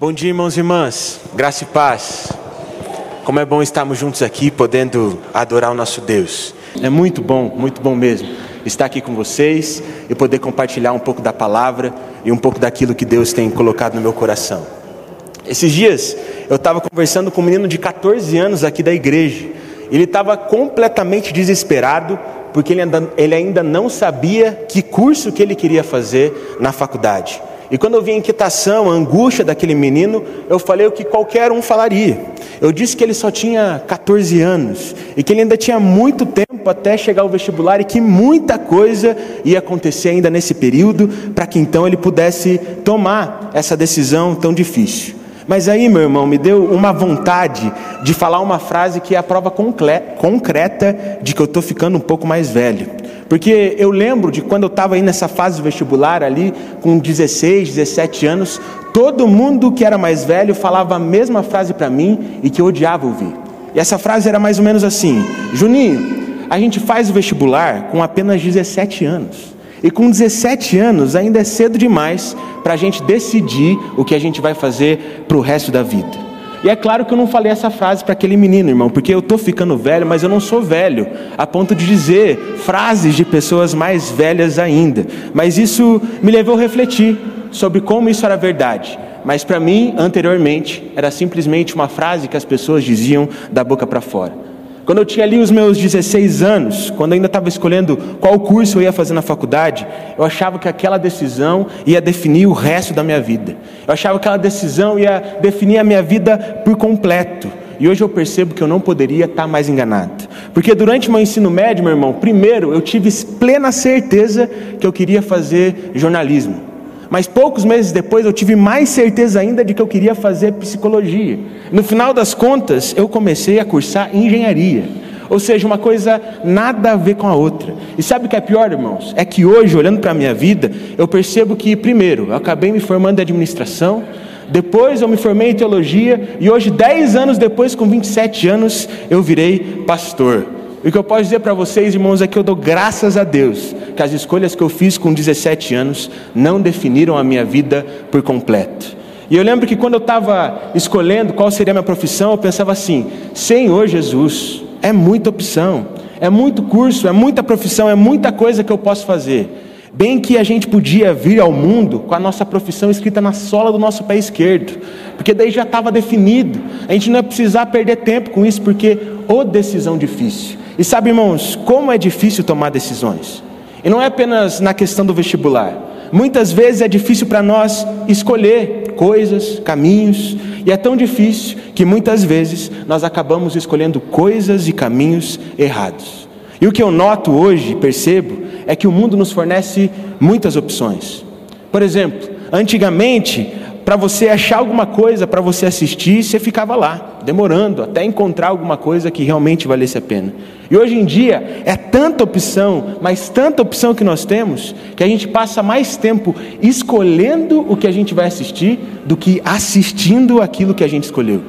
Bom dia, irmãos e irmãs, graça e paz. Como é bom estarmos juntos aqui, podendo adorar o nosso Deus. É muito bom, muito bom mesmo estar aqui com vocês e poder compartilhar um pouco da palavra e um pouco daquilo que Deus tem colocado no meu coração. Esses dias eu estava conversando com um menino de 14 anos aqui da igreja. Ele estava completamente desesperado porque ele ainda, ele ainda não sabia que curso que ele queria fazer na faculdade. E quando eu vi a inquietação, a angústia daquele menino, eu falei o que qualquer um falaria. Eu disse que ele só tinha 14 anos e que ele ainda tinha muito tempo até chegar ao vestibular e que muita coisa ia acontecer ainda nesse período para que então ele pudesse tomar essa decisão tão difícil. Mas aí, meu irmão, me deu uma vontade de falar uma frase que é a prova concreta de que eu estou ficando um pouco mais velho. Porque eu lembro de quando eu estava aí nessa fase vestibular ali, com 16, 17 anos, todo mundo que era mais velho falava a mesma frase para mim e que eu odiava ouvir. E essa frase era mais ou menos assim: Juninho, a gente faz o vestibular com apenas 17 anos. E com 17 anos ainda é cedo demais para a gente decidir o que a gente vai fazer para o resto da vida. E é claro que eu não falei essa frase para aquele menino, irmão, porque eu estou ficando velho, mas eu não sou velho, a ponto de dizer frases de pessoas mais velhas ainda. Mas isso me levou a refletir sobre como isso era verdade. Mas para mim, anteriormente, era simplesmente uma frase que as pessoas diziam da boca para fora. Quando eu tinha ali os meus 16 anos, quando ainda estava escolhendo qual curso eu ia fazer na faculdade, eu achava que aquela decisão ia definir o resto da minha vida. Eu achava que aquela decisão ia definir a minha vida por completo. E hoje eu percebo que eu não poderia estar mais enganado. Porque durante meu ensino médio, meu irmão, primeiro eu tive plena certeza que eu queria fazer jornalismo. Mas poucos meses depois eu tive mais certeza ainda de que eu queria fazer psicologia. No final das contas, eu comecei a cursar engenharia. Ou seja, uma coisa nada a ver com a outra. E sabe o que é pior, irmãos? É que hoje, olhando para a minha vida, eu percebo que, primeiro, eu acabei me formando em administração, depois eu me formei em teologia, e hoje, 10 anos depois, com 27 anos, eu virei pastor. E o que eu posso dizer para vocês, irmãos, é que eu dou graças a Deus que as escolhas que eu fiz com 17 anos não definiram a minha vida por completo. E eu lembro que quando eu estava escolhendo qual seria a minha profissão, eu pensava assim: Senhor Jesus, é muita opção, é muito curso, é muita profissão, é muita coisa que eu posso fazer. Bem que a gente podia vir ao mundo com a nossa profissão escrita na sola do nosso pé esquerdo, porque daí já estava definido. A gente não ia precisar perder tempo com isso, porque ô decisão difícil. E sabe, irmãos, como é difícil tomar decisões. E não é apenas na questão do vestibular. Muitas vezes é difícil para nós escolher coisas, caminhos, e é tão difícil que muitas vezes nós acabamos escolhendo coisas e caminhos errados. E o que eu noto hoje, percebo, é que o mundo nos fornece muitas opções. Por exemplo, antigamente para você achar alguma coisa para você assistir, você ficava lá, demorando até encontrar alguma coisa que realmente valesse a pena. E hoje em dia é tanta opção, mas tanta opção que nós temos, que a gente passa mais tempo escolhendo o que a gente vai assistir do que assistindo aquilo que a gente escolheu.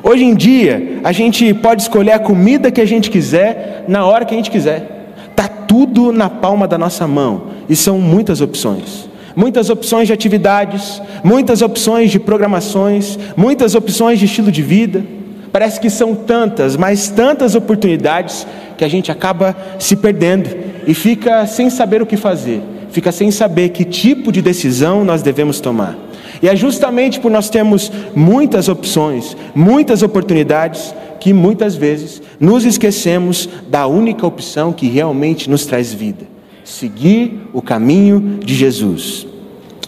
Hoje em dia, a gente pode escolher a comida que a gente quiser, na hora que a gente quiser. Está tudo na palma da nossa mão, e são muitas opções muitas opções de atividades, muitas opções de programações, muitas opções de estilo de vida. Parece que são tantas, mas tantas oportunidades que a gente acaba se perdendo e fica sem saber o que fazer, fica sem saber que tipo de decisão nós devemos tomar. E é justamente por nós termos muitas opções, muitas oportunidades, que muitas vezes nos esquecemos da única opção que realmente nos traz vida seguir o caminho de Jesus.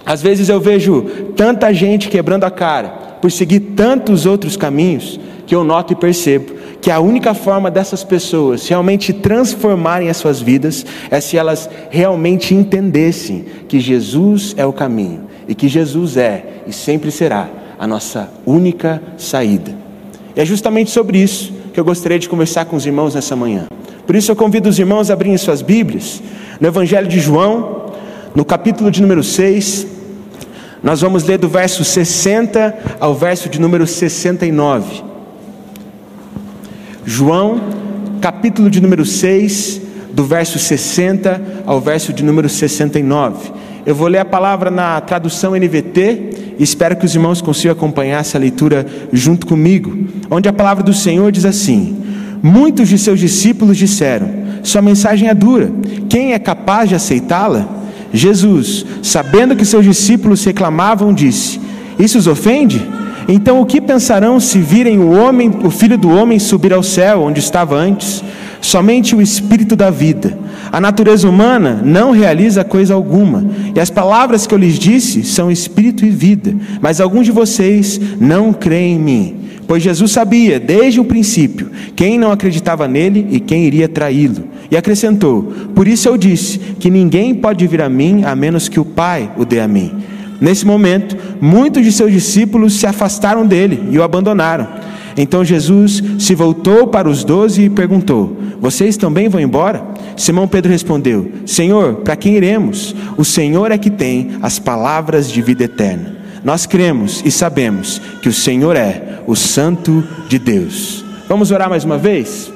Às vezes eu vejo tanta gente quebrando a cara por seguir tantos outros caminhos que eu noto e percebo que a única forma dessas pessoas realmente transformarem as suas vidas é se elas realmente entendessem que Jesus é o caminho e que Jesus é e sempre será a nossa única saída. E é justamente sobre isso que eu gostaria de conversar com os irmãos nessa manhã. Por isso eu convido os irmãos a abrirem suas Bíblias no Evangelho de João, no capítulo de número 6, nós vamos ler do verso 60 ao verso de número 69. João, capítulo de número 6, do verso 60 ao verso de número 69. Eu vou ler a palavra na tradução NVT e espero que os irmãos consigam acompanhar essa leitura junto comigo, onde a palavra do Senhor diz assim: Muitos de seus discípulos disseram: Sua mensagem é dura, quem é capaz de aceitá-la? Jesus, sabendo que seus discípulos reclamavam, disse: Isso os ofende? Então o que pensarão se virem o homem, o filho do homem subir ao céu onde estava antes? Somente o espírito da vida. A natureza humana não realiza coisa alguma, e as palavras que eu lhes disse são espírito e vida, mas alguns de vocês não creem em mim. Pois Jesus sabia, desde o princípio, quem não acreditava nele e quem iria traí-lo. E acrescentou: Por isso eu disse que ninguém pode vir a mim a menos que o Pai o dê a mim. Nesse momento, muitos de seus discípulos se afastaram dele e o abandonaram. Então Jesus se voltou para os doze e perguntou: Vocês também vão embora? Simão Pedro respondeu: Senhor, para quem iremos? O Senhor é que tem as palavras de vida eterna. Nós cremos e sabemos que o Senhor é o Santo de Deus. Vamos orar mais uma vez?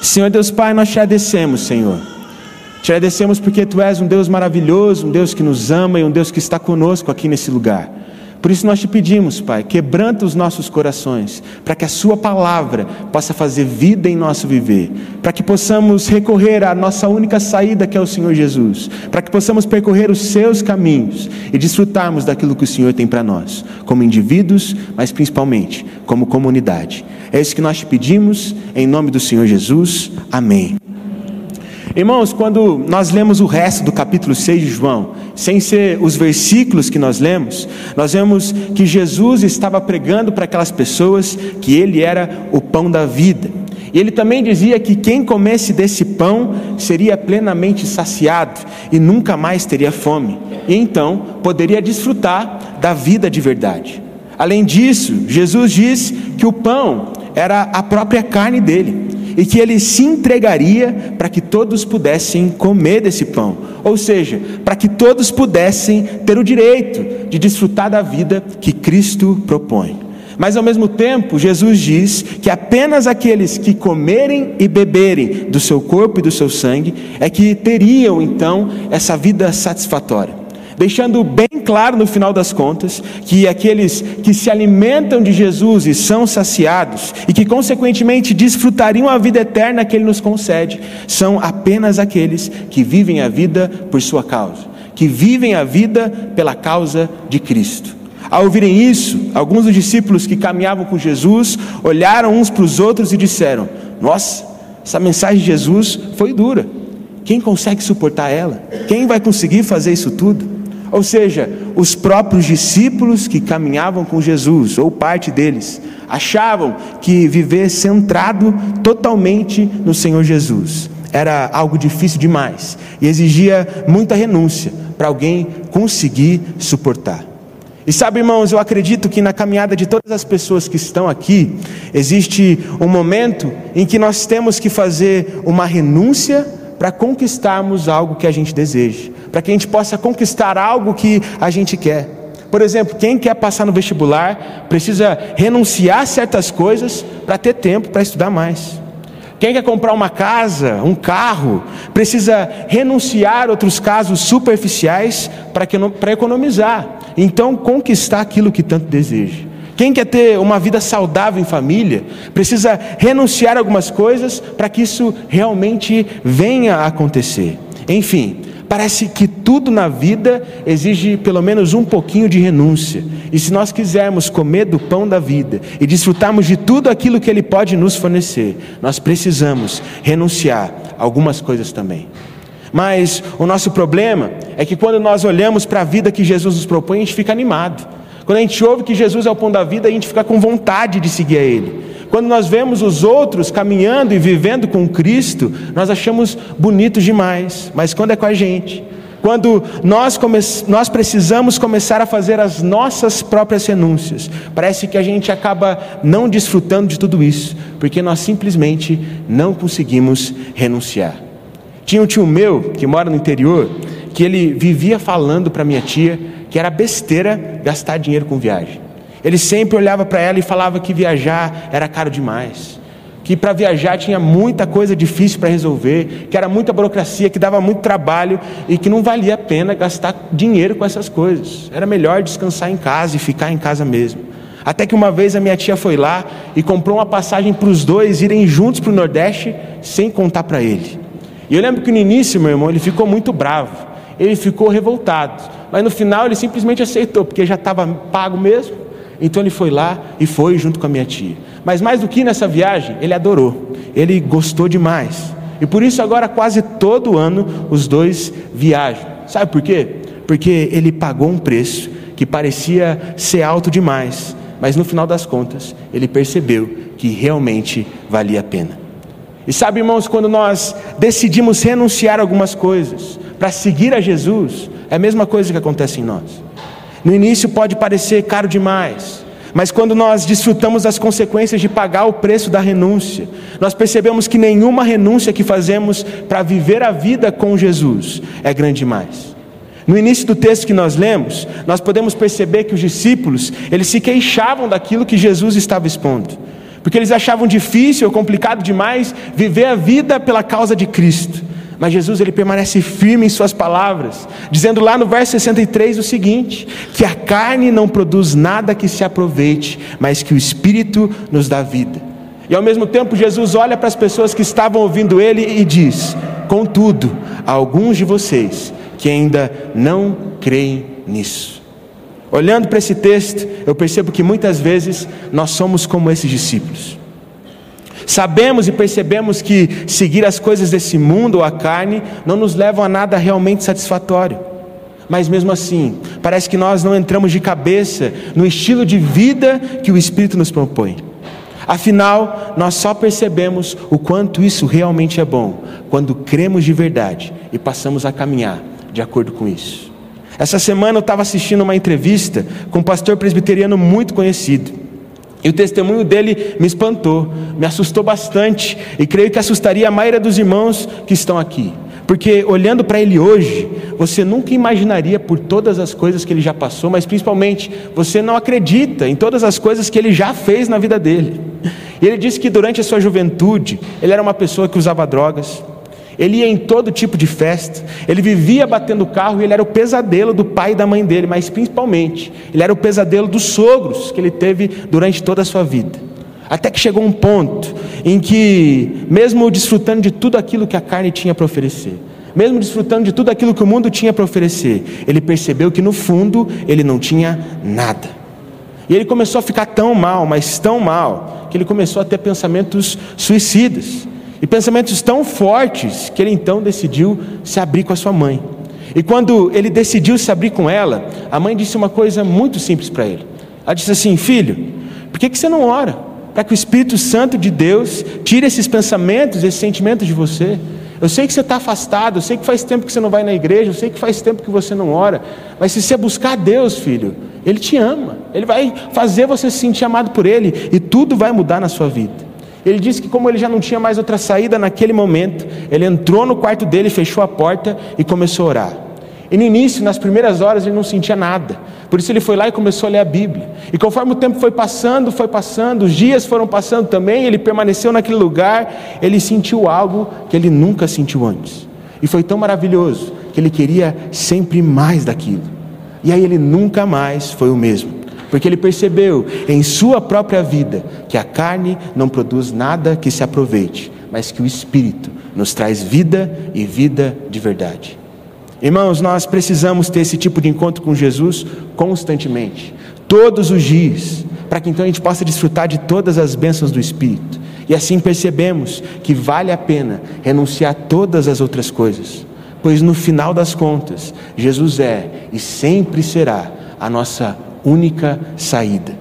Senhor Deus Pai, nós te agradecemos, Senhor te agradecemos porque tu és um Deus maravilhoso, um Deus que nos ama e um Deus que está conosco aqui nesse lugar. Por isso nós te pedimos, Pai, quebranta os nossos corações, para que a Sua palavra possa fazer vida em nosso viver, para que possamos recorrer à nossa única saída, que é o Senhor Jesus, para que possamos percorrer os Seus caminhos e desfrutarmos daquilo que o Senhor tem para nós, como indivíduos, mas principalmente como comunidade. É isso que nós te pedimos, em nome do Senhor Jesus. Amém. Irmãos, quando nós lemos o resto do capítulo 6 de João, sem ser os versículos que nós lemos, nós vemos que Jesus estava pregando para aquelas pessoas que ele era o pão da vida. E ele também dizia que quem comesse desse pão seria plenamente saciado e nunca mais teria fome, e então poderia desfrutar da vida de verdade. Além disso, Jesus diz que o pão era a própria carne dele e que ele se entregaria para que todos pudessem comer desse pão, ou seja, para que todos pudessem ter o direito de desfrutar da vida que Cristo propõe. Mas ao mesmo tempo, Jesus diz que apenas aqueles que comerem e beberem do seu corpo e do seu sangue é que teriam então essa vida satisfatória deixando bem claro no final das contas que aqueles que se alimentam de Jesus e são saciados e que consequentemente desfrutariam a vida eterna que ele nos concede, são apenas aqueles que vivem a vida por sua causa, que vivem a vida pela causa de Cristo. Ao ouvirem isso, alguns dos discípulos que caminhavam com Jesus olharam uns para os outros e disseram: Nossa, essa mensagem de Jesus foi dura. Quem consegue suportar ela? Quem vai conseguir fazer isso tudo? Ou seja, os próprios discípulos que caminhavam com Jesus, ou parte deles, achavam que viver centrado totalmente no Senhor Jesus era algo difícil demais e exigia muita renúncia para alguém conseguir suportar. E sabe, irmãos, eu acredito que na caminhada de todas as pessoas que estão aqui, existe um momento em que nós temos que fazer uma renúncia para conquistarmos algo que a gente deseja para que a gente possa conquistar algo que a gente quer. Por exemplo, quem quer passar no vestibular precisa renunciar a certas coisas para ter tempo para estudar mais. Quem quer comprar uma casa, um carro, precisa renunciar a outros casos superficiais para economizar. Então, conquistar aquilo que tanto deseja. Quem quer ter uma vida saudável em família, precisa renunciar a algumas coisas para que isso realmente venha a acontecer. Enfim, Parece que tudo na vida exige pelo menos um pouquinho de renúncia. E se nós quisermos comer do pão da vida e desfrutarmos de tudo aquilo que Ele pode nos fornecer, nós precisamos renunciar a algumas coisas também. Mas o nosso problema é que quando nós olhamos para a vida que Jesus nos propõe, a gente fica animado. Quando a gente ouve que Jesus é o pão da vida, a gente fica com vontade de seguir a Ele. Quando nós vemos os outros caminhando e vivendo com Cristo, nós achamos bonitos demais, mas quando é com a gente, quando nós, come... nós precisamos começar a fazer as nossas próprias renúncias, parece que a gente acaba não desfrutando de tudo isso, porque nós simplesmente não conseguimos renunciar. Tinha um tio meu que mora no interior, que ele vivia falando para minha tia que era besteira gastar dinheiro com viagem. Ele sempre olhava para ela e falava que viajar era caro demais. que para viajar tinha muita coisa difícil para resolver, que era muita burocracia, que dava muito trabalho e que não valia a pena gastar dinheiro com essas coisas. Era melhor descansar em casa e ficar em casa mesmo. Até que uma vez a minha tia foi lá e comprou uma passagem para os dois irem juntos para o Nordeste sem contar para ele. E eu lembro que no início, meu irmão, ele ficou muito bravo, ele ficou revoltado, mas no final ele simplesmente aceitou, porque já estava pago mesmo. Então ele foi lá e foi junto com a minha tia. Mas mais do que nessa viagem, ele adorou, ele gostou demais. E por isso agora quase todo ano os dois viajam. Sabe por quê? Porque ele pagou um preço que parecia ser alto demais, mas no final das contas ele percebeu que realmente valia a pena. E sabe, irmãos, quando nós decidimos renunciar algumas coisas para seguir a Jesus, é a mesma coisa que acontece em nós. No início pode parecer caro demais, mas quando nós desfrutamos das consequências de pagar o preço da renúncia, nós percebemos que nenhuma renúncia que fazemos para viver a vida com Jesus é grande demais. No início do texto que nós lemos, nós podemos perceber que os discípulos, eles se queixavam daquilo que Jesus estava expondo, porque eles achavam difícil ou complicado demais viver a vida pela causa de Cristo. Mas Jesus ele permanece firme em suas palavras, dizendo lá no verso 63 o seguinte: que a carne não produz nada que se aproveite, mas que o espírito nos dá vida. E ao mesmo tempo Jesus olha para as pessoas que estavam ouvindo ele e diz: Contudo, há alguns de vocês que ainda não creem nisso. Olhando para esse texto, eu percebo que muitas vezes nós somos como esses discípulos. Sabemos e percebemos que seguir as coisas desse mundo ou a carne não nos levam a nada realmente satisfatório. Mas mesmo assim, parece que nós não entramos de cabeça no estilo de vida que o Espírito nos propõe. Afinal, nós só percebemos o quanto isso realmente é bom quando cremos de verdade e passamos a caminhar de acordo com isso. Essa semana eu estava assistindo uma entrevista com um pastor presbiteriano muito conhecido. E o testemunho dele me espantou, me assustou bastante, e creio que assustaria a maioria dos irmãos que estão aqui. Porque olhando para ele hoje, você nunca imaginaria por todas as coisas que ele já passou, mas principalmente você não acredita em todas as coisas que ele já fez na vida dele. E ele disse que durante a sua juventude, ele era uma pessoa que usava drogas, ele ia em todo tipo de festa, ele vivia batendo carro e ele era o pesadelo do pai e da mãe dele, mas principalmente, ele era o pesadelo dos sogros que ele teve durante toda a sua vida. Até que chegou um ponto em que, mesmo desfrutando de tudo aquilo que a carne tinha para oferecer, mesmo desfrutando de tudo aquilo que o mundo tinha para oferecer, ele percebeu que no fundo ele não tinha nada. E ele começou a ficar tão mal, mas tão mal, que ele começou a ter pensamentos suicidas. E pensamentos tão fortes que ele então decidiu se abrir com a sua mãe. E quando ele decidiu se abrir com ela, a mãe disse uma coisa muito simples para ele. Ela disse assim: Filho, por que, que você não ora? Para que o Espírito Santo de Deus tire esses pensamentos, esses sentimentos de você. Eu sei que você está afastado, eu sei que faz tempo que você não vai na igreja, eu sei que faz tempo que você não ora, mas se você buscar Deus, filho, Ele te ama, Ele vai fazer você se sentir amado por Ele e tudo vai mudar na sua vida. Ele disse que, como ele já não tinha mais outra saída naquele momento, ele entrou no quarto dele, fechou a porta e começou a orar. E no início, nas primeiras horas, ele não sentia nada. Por isso ele foi lá e começou a ler a Bíblia. E conforme o tempo foi passando, foi passando, os dias foram passando também, ele permaneceu naquele lugar, ele sentiu algo que ele nunca sentiu antes. E foi tão maravilhoso que ele queria sempre mais daquilo. E aí ele nunca mais foi o mesmo porque ele percebeu em sua própria vida que a carne não produz nada que se aproveite, mas que o Espírito nos traz vida e vida de verdade. Irmãos, nós precisamos ter esse tipo de encontro com Jesus constantemente, todos os dias, para que então a gente possa desfrutar de todas as bênçãos do Espírito. E assim percebemos que vale a pena renunciar a todas as outras coisas, pois no final das contas, Jesus é e sempre será a nossa única saída.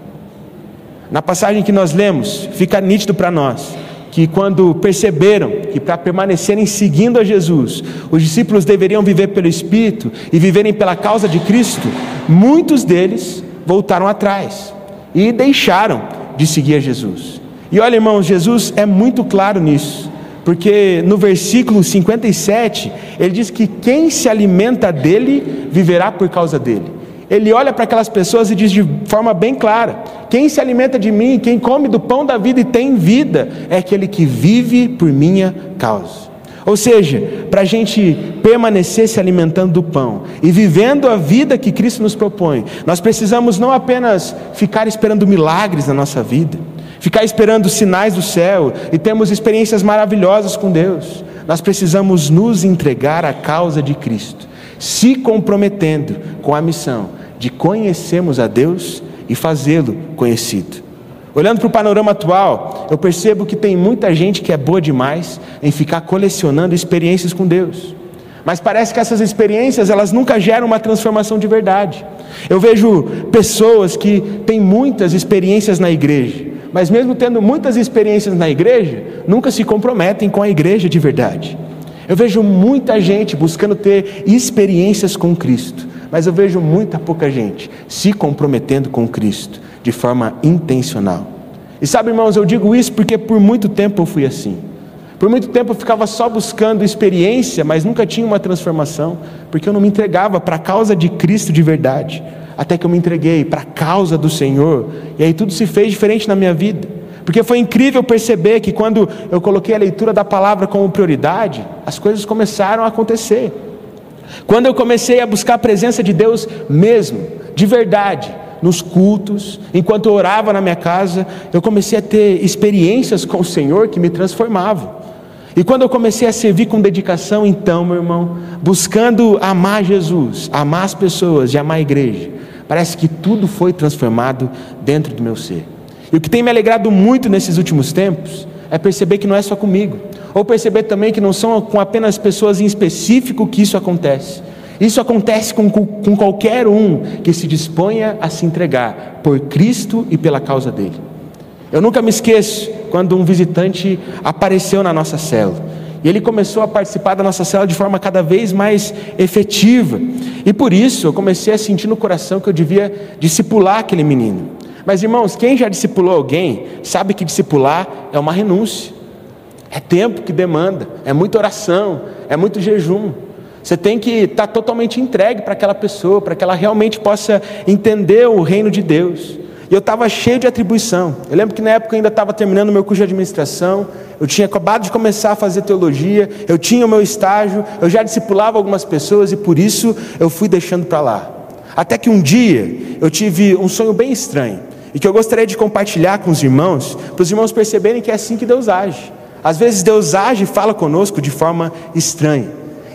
Na passagem que nós lemos, fica nítido para nós que quando perceberam que para permanecerem seguindo a Jesus, os discípulos deveriam viver pelo Espírito e viverem pela causa de Cristo, muitos deles voltaram atrás e deixaram de seguir a Jesus. E olha, irmãos, Jesus é muito claro nisso, porque no versículo 57 ele diz que quem se alimenta dele viverá por causa dele. Ele olha para aquelas pessoas e diz de forma bem clara: quem se alimenta de mim, quem come do pão da vida e tem vida, é aquele que vive por minha causa. Ou seja, para a gente permanecer se alimentando do pão e vivendo a vida que Cristo nos propõe, nós precisamos não apenas ficar esperando milagres na nossa vida, ficar esperando sinais do céu e termos experiências maravilhosas com Deus, nós precisamos nos entregar à causa de Cristo, se comprometendo com a missão de conhecermos a Deus e fazê-lo conhecido. Olhando para o panorama atual, eu percebo que tem muita gente que é boa demais em ficar colecionando experiências com Deus. Mas parece que essas experiências, elas nunca geram uma transformação de verdade. Eu vejo pessoas que têm muitas experiências na igreja, mas mesmo tendo muitas experiências na igreja, nunca se comprometem com a igreja de verdade. Eu vejo muita gente buscando ter experiências com Cristo, mas eu vejo muita pouca gente se comprometendo com Cristo de forma intencional. E sabe, irmãos, eu digo isso porque por muito tempo eu fui assim. Por muito tempo eu ficava só buscando experiência, mas nunca tinha uma transformação, porque eu não me entregava para a causa de Cristo de verdade. Até que eu me entreguei para a causa do Senhor, e aí tudo se fez diferente na minha vida. Porque foi incrível perceber que quando eu coloquei a leitura da palavra como prioridade, as coisas começaram a acontecer. Quando eu comecei a buscar a presença de Deus mesmo, de verdade, nos cultos, enquanto eu orava na minha casa, eu comecei a ter experiências com o Senhor que me transformavam. E quando eu comecei a servir com dedicação, então, meu irmão, buscando amar Jesus, amar as pessoas e amar a igreja, parece que tudo foi transformado dentro do meu ser. E o que tem me alegrado muito nesses últimos tempos é perceber que não é só comigo, ou perceber também que não são com apenas pessoas em específico que isso acontece, isso acontece com, com qualquer um que se disponha a se entregar por Cristo e pela causa dele. Eu nunca me esqueço quando um visitante apareceu na nossa célula. E ele começou a participar da nossa célula de forma cada vez mais efetiva. E por isso eu comecei a sentir no coração que eu devia discipular aquele menino. Mas irmãos, quem já discipulou alguém sabe que discipular é uma renúncia. É tempo que demanda, é muita oração, é muito jejum. Você tem que estar totalmente entregue para aquela pessoa, para que ela realmente possa entender o reino de Deus. E eu estava cheio de atribuição. Eu lembro que na época eu ainda estava terminando o meu curso de administração, eu tinha acabado de começar a fazer teologia, eu tinha o meu estágio, eu já discipulava algumas pessoas e por isso eu fui deixando para lá. Até que um dia eu tive um sonho bem estranho e que eu gostaria de compartilhar com os irmãos, para os irmãos perceberem que é assim que Deus age. Às vezes Deus age e fala conosco de forma estranha.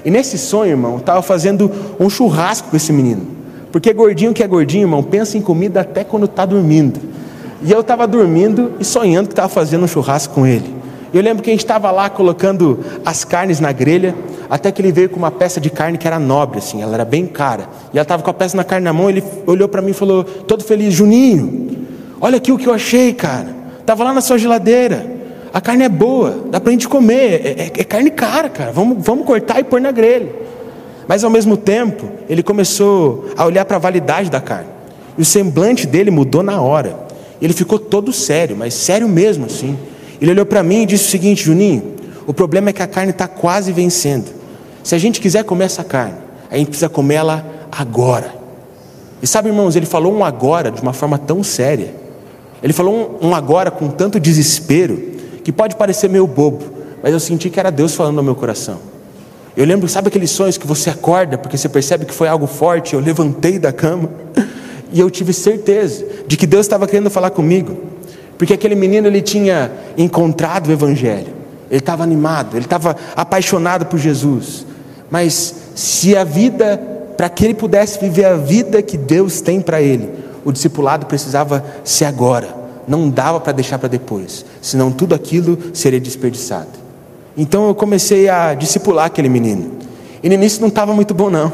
E nesse sonho, irmão, eu estava fazendo um churrasco com esse menino. Porque gordinho que é gordinho, irmão, pensa em comida até quando está dormindo. E eu estava dormindo e sonhando que estava fazendo um churrasco com ele. Eu lembro que a gente estava lá colocando as carnes na grelha, até que ele veio com uma peça de carne que era nobre, assim, ela era bem cara. E ela estava com a peça na carne na mão, ele olhou para mim e falou, todo feliz, Juninho, olha aqui o que eu achei, cara. Estava lá na sua geladeira a carne é boa, dá para a gente comer, é, é, é, carne cara, cara, vamos, vamos cortar e pôr na grelha. Mas ao mesmo tempo, ele começou a olhar para a validade da carne, e o semblante dele mudou na hora. Ele ficou todo sério, mas sério mesmo assim. Ele olhou para mim e disse o seguinte: Juninho, o problema é que a carne está quase vencendo. Se a gente quiser comer essa carne, a gente precisa comer ela agora. E sabe, irmãos, ele falou um agora de uma forma tão séria. Ele falou um, um agora com tanto desespero que pode parecer meio bobo, mas eu senti que era Deus falando no meu coração. Eu lembro, sabe aqueles sonhos que você acorda porque você percebe que foi algo forte? Eu levantei da cama e eu tive certeza de que Deus estava querendo falar comigo, porque aquele menino ele tinha encontrado o Evangelho, ele estava animado, ele estava apaixonado por Jesus. Mas se a vida, para que ele pudesse viver a vida que Deus tem para ele, o discipulado precisava ser agora não dava para deixar para depois, senão tudo aquilo seria desperdiçado. Então eu comecei a discipular aquele menino. E no início não estava muito bom, não.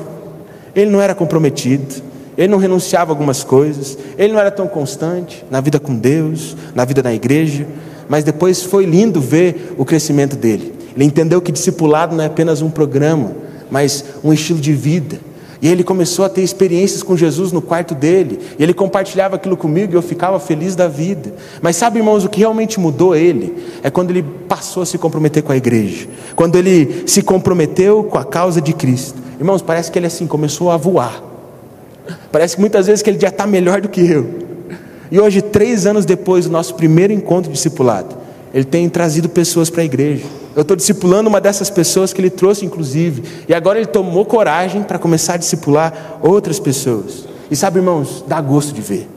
Ele não era comprometido, ele não renunciava a algumas coisas, ele não era tão constante na vida com Deus, na vida na igreja, mas depois foi lindo ver o crescimento dele. Ele entendeu que discipulado não é apenas um programa, mas um estilo de vida e ele começou a ter experiências com Jesus no quarto dele. E ele compartilhava aquilo comigo e eu ficava feliz da vida. Mas sabe, irmãos, o que realmente mudou ele é quando ele passou a se comprometer com a igreja. Quando ele se comprometeu com a causa de Cristo. Irmãos, parece que ele assim começou a voar. Parece que muitas vezes que ele já está melhor do que eu. E hoje, três anos depois do nosso primeiro encontro discipulado, ele tem trazido pessoas para a igreja. Eu estou discipulando uma dessas pessoas que ele trouxe, inclusive. E agora ele tomou coragem para começar a discipular outras pessoas. E sabe, irmãos, dá gosto de ver.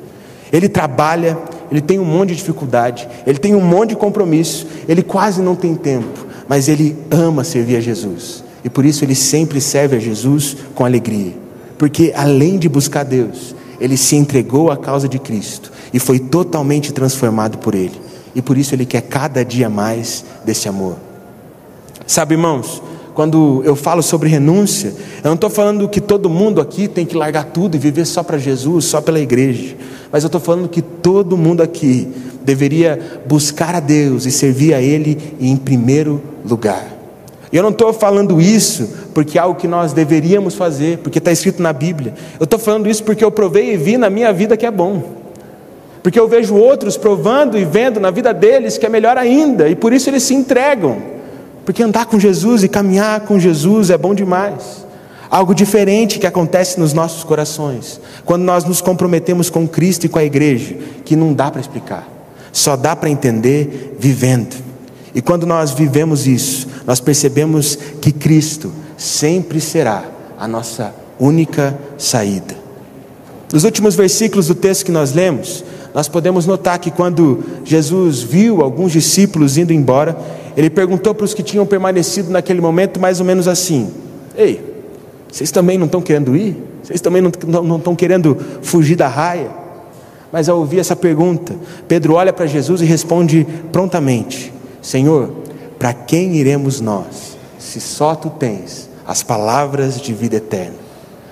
Ele trabalha, ele tem um monte de dificuldade, ele tem um monte de compromisso, ele quase não tem tempo, mas ele ama servir a Jesus. E por isso ele sempre serve a Jesus com alegria. Porque além de buscar Deus, ele se entregou à causa de Cristo e foi totalmente transformado por Ele. E por isso Ele quer cada dia mais desse amor. Sabe, irmãos, quando eu falo sobre renúncia, eu não estou falando que todo mundo aqui tem que largar tudo e viver só para Jesus, só pela igreja. Mas eu estou falando que todo mundo aqui deveria buscar a Deus e servir a Ele em primeiro lugar. Eu não estou falando isso porque é algo que nós deveríamos fazer, porque está escrito na Bíblia. Eu estou falando isso porque eu provei e vi na minha vida que é bom porque eu vejo outros provando e vendo na vida deles que é melhor ainda, e por isso eles se entregam, porque andar com Jesus e caminhar com Jesus é bom demais. Algo diferente que acontece nos nossos corações, quando nós nos comprometemos com Cristo e com a igreja, que não dá para explicar, só dá para entender vivendo. E quando nós vivemos isso, nós percebemos que Cristo sempre será a nossa única saída. Nos últimos versículos do texto que nós lemos, nós podemos notar que quando Jesus viu alguns discípulos indo embora, ele perguntou para os que tinham permanecido naquele momento mais ou menos assim: Ei, vocês também não estão querendo ir? Vocês também não, não, estão querendo fugir da raia? Mas ao ouvir essa pergunta, Pedro olha para Jesus e responde prontamente: Senhor, para quem iremos nós, se só tu tens as palavras de vida eterna?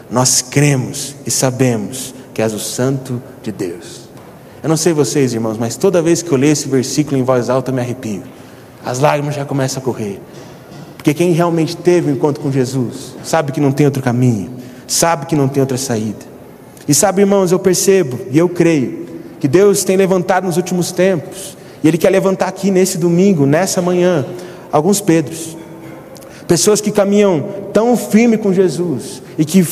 Nós cremos e sabemos que és o Santo de Deus. Eu não sei vocês, irmãos, mas toda vez que eu leio esse versículo em voz alta eu me arrepio. As lágrimas já começam a correr. Porque quem realmente teve um encontro com Jesus, sabe que não tem outro caminho, sabe que não tem outra saída. E sabe, irmãos, eu percebo e eu creio que Deus tem levantado nos últimos tempos, e Ele quer levantar aqui nesse domingo, nessa manhã, alguns Pedros, pessoas que caminham tão firme com Jesus e que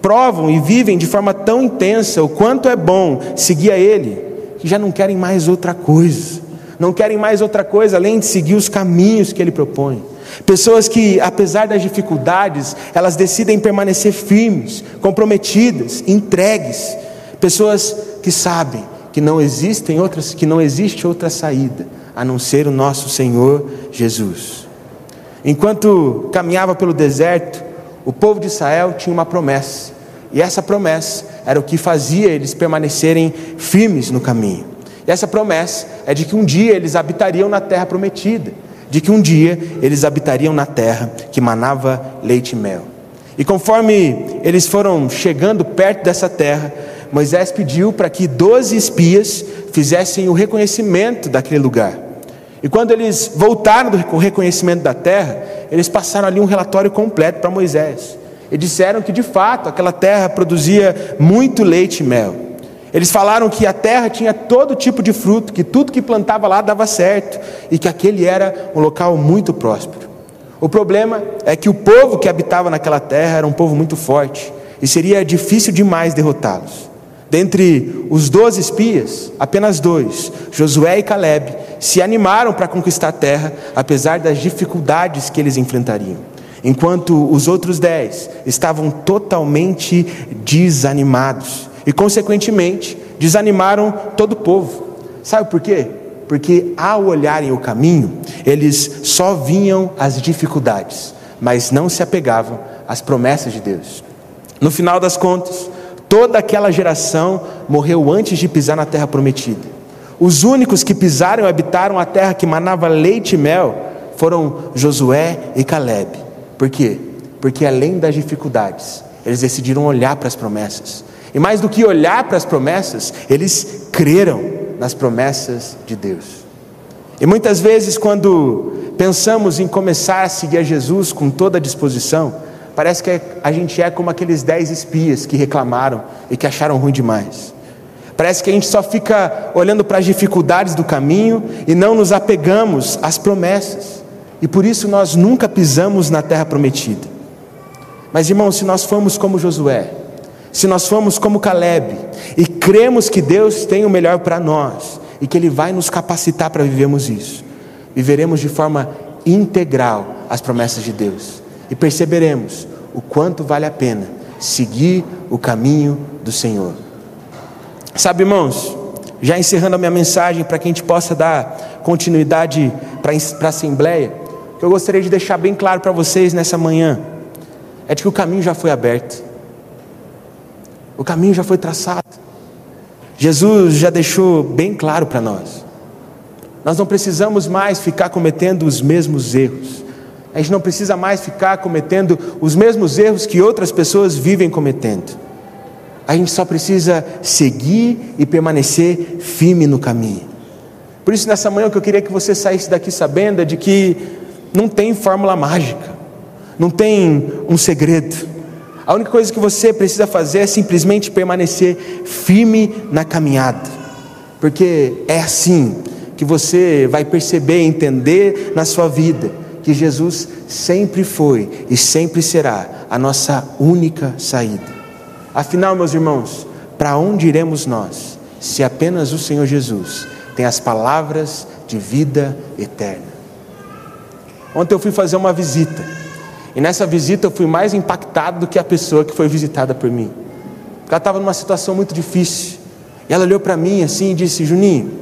provam e vivem de forma tão intensa o quanto é bom seguir a Ele, que já não querem mais outra coisa, não querem mais outra coisa além de seguir os caminhos que Ele propõe. Pessoas que, apesar das dificuldades, elas decidem permanecer firmes, comprometidas, entregues. Pessoas que sabem que não existem outras, que não existe outra saída a não ser o nosso Senhor Jesus. Enquanto caminhava pelo deserto, o povo de Israel tinha uma promessa. E essa promessa era o que fazia eles permanecerem firmes no caminho. E essa promessa é de que um dia eles habitariam na terra prometida, de que um dia eles habitariam na terra que manava leite e mel. E conforme eles foram chegando perto dessa terra, Moisés pediu para que doze espias fizessem o reconhecimento daquele lugar. E quando eles voltaram do reconhecimento da terra, eles passaram ali um relatório completo para Moisés. E disseram que de fato aquela terra produzia muito leite e mel. Eles falaram que a terra tinha todo tipo de fruto, que tudo que plantava lá dava certo e que aquele era um local muito próspero. O problema é que o povo que habitava naquela terra era um povo muito forte e seria difícil demais derrotá-los. Dentre os doze espias, apenas dois, Josué e Caleb, se animaram para conquistar a terra, apesar das dificuldades que eles enfrentariam enquanto os outros dez estavam totalmente desanimados e, consequentemente, desanimaram todo o povo. Sabe por quê? Porque ao olharem o caminho, eles só vinham as dificuldades, mas não se apegavam às promessas de Deus. No final das contas, toda aquela geração morreu antes de pisar na terra prometida. Os únicos que pisaram e habitaram a terra que manava leite e mel foram Josué e Caleb. Por quê? Porque além das dificuldades, eles decidiram olhar para as promessas. E mais do que olhar para as promessas, eles creram nas promessas de Deus. E muitas vezes, quando pensamos em começar a seguir a Jesus com toda a disposição, parece que a gente é como aqueles dez espias que reclamaram e que acharam ruim demais. Parece que a gente só fica olhando para as dificuldades do caminho e não nos apegamos às promessas. E por isso nós nunca pisamos na terra prometida. Mas irmãos, se nós formos como Josué, se nós formos como Caleb e cremos que Deus tem o melhor para nós e que Ele vai nos capacitar para vivermos isso, viveremos de forma integral as promessas de Deus e perceberemos o quanto vale a pena seguir o caminho do Senhor. Sabe, irmãos, já encerrando a minha mensagem para que a gente possa dar continuidade para a Assembleia, o que eu gostaria de deixar bem claro para vocês nessa manhã é de que o caminho já foi aberto, o caminho já foi traçado. Jesus já deixou bem claro para nós. Nós não precisamos mais ficar cometendo os mesmos erros. A gente não precisa mais ficar cometendo os mesmos erros que outras pessoas vivem cometendo. A gente só precisa seguir e permanecer firme no caminho. Por isso, nessa manhã, o que eu queria que você saísse daqui sabendo é de que não tem fórmula mágica, não tem um segredo. A única coisa que você precisa fazer é simplesmente permanecer firme na caminhada, porque é assim que você vai perceber, entender na sua vida que Jesus sempre foi e sempre será a nossa única saída. Afinal, meus irmãos, para onde iremos nós, se apenas o Senhor Jesus tem as palavras de vida eterna? Ontem eu fui fazer uma visita, e nessa visita eu fui mais impactado do que a pessoa que foi visitada por mim. Porque ela estava numa situação muito difícil, e ela olhou para mim assim e disse: Juninho,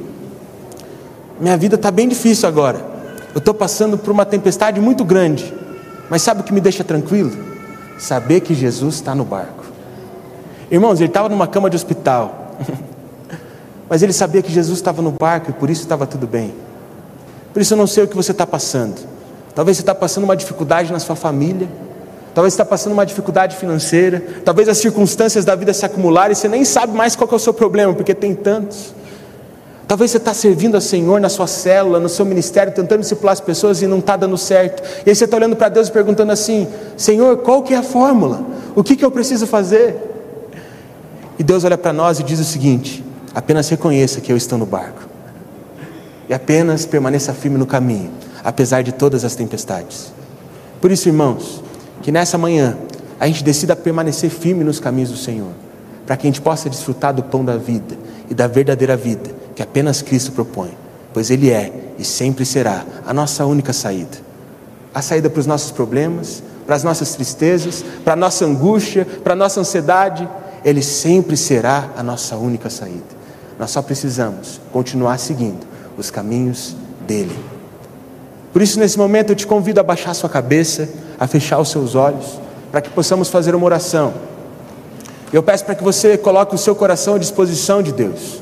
minha vida está bem difícil agora, eu estou passando por uma tempestade muito grande, mas sabe o que me deixa tranquilo? Saber que Jesus está no barco. Irmãos, ele estava numa cama de hospital, mas ele sabia que Jesus estava no barco e por isso estava tudo bem. Por isso eu não sei o que você está passando. Talvez você está passando uma dificuldade na sua família, talvez você está passando uma dificuldade financeira, talvez as circunstâncias da vida se acumularem e você nem sabe mais qual é o seu problema, porque tem tantos. Talvez você está servindo a Senhor na sua célula, no seu ministério, tentando discipular as pessoas e não está dando certo. E aí você está olhando para Deus e perguntando assim: Senhor, qual que é a fórmula? O que, que eu preciso fazer? E Deus olha para nós e diz o seguinte: apenas reconheça que eu estou no barco, e apenas permaneça firme no caminho, apesar de todas as tempestades. Por isso, irmãos, que nessa manhã a gente decida permanecer firme nos caminhos do Senhor, para que a gente possa desfrutar do pão da vida e da verdadeira vida que apenas Cristo propõe, pois Ele é e sempre será a nossa única saída a saída para os nossos problemas, para as nossas tristezas, para a nossa angústia, para a nossa ansiedade ele sempre será a nossa única saída. Nós só precisamos continuar seguindo os caminhos dele. Por isso, nesse momento, eu te convido a baixar sua cabeça, a fechar os seus olhos, para que possamos fazer uma oração. Eu peço para que você coloque o seu coração à disposição de Deus.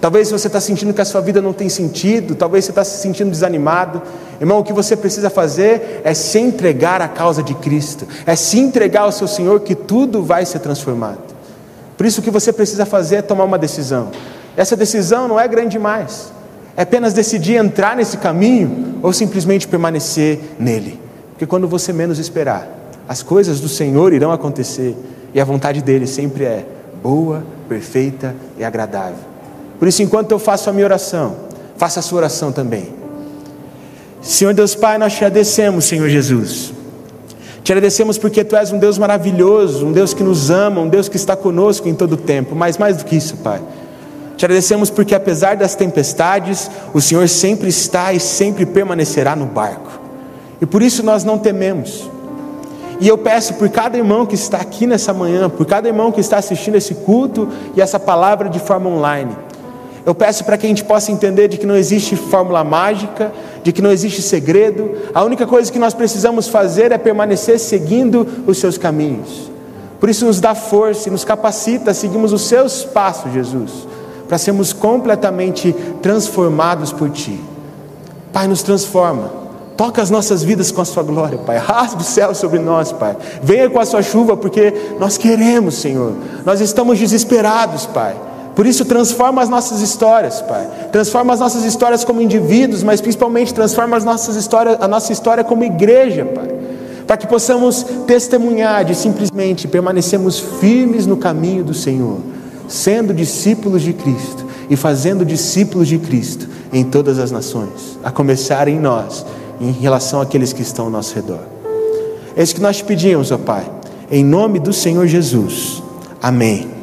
Talvez você está sentindo que a sua vida não tem sentido, talvez você está se sentindo desanimado. Irmão, o que você precisa fazer é se entregar à causa de Cristo, é se entregar ao seu Senhor, que tudo vai ser transformado. Por isso o que você precisa fazer é tomar uma decisão. Essa decisão não é grande demais. É apenas decidir entrar nesse caminho ou simplesmente permanecer nele. Porque quando você menos esperar, as coisas do Senhor irão acontecer e a vontade dele sempre é boa, perfeita e agradável. Por isso, enquanto eu faço a minha oração, faça a sua oração também. Senhor Deus Pai, nós te agradecemos, Senhor Jesus te agradecemos porque tu és um Deus maravilhoso, um Deus que nos ama, um Deus que está conosco em todo o tempo, mas mais do que isso, Pai. Te agradecemos porque apesar das tempestades, o Senhor sempre está e sempre permanecerá no barco. E por isso nós não tememos. E eu peço por cada irmão que está aqui nessa manhã, por cada irmão que está assistindo esse culto e essa palavra de forma online, eu peço para que a gente possa entender de que não existe fórmula mágica, de que não existe segredo. A única coisa que nós precisamos fazer é permanecer seguindo os seus caminhos. Por isso nos dá força e nos capacita a seguirmos os seus passos, Jesus, para sermos completamente transformados por ti. Pai, nos transforma. Toca as nossas vidas com a sua glória, Pai. Rasgue o céu sobre nós, Pai. Venha com a sua chuva, porque nós queremos, Senhor. Nós estamos desesperados, Pai. Por isso, transforma as nossas histórias, Pai. Transforma as nossas histórias como indivíduos, mas principalmente transforma as nossas histórias, a nossa história como igreja, Pai. Para que possamos testemunhar de simplesmente permanecermos firmes no caminho do Senhor, sendo discípulos de Cristo e fazendo discípulos de Cristo em todas as nações, a começar em nós, em relação àqueles que estão ao nosso redor. É isso que nós te pedimos, ó Pai, em nome do Senhor Jesus. Amém.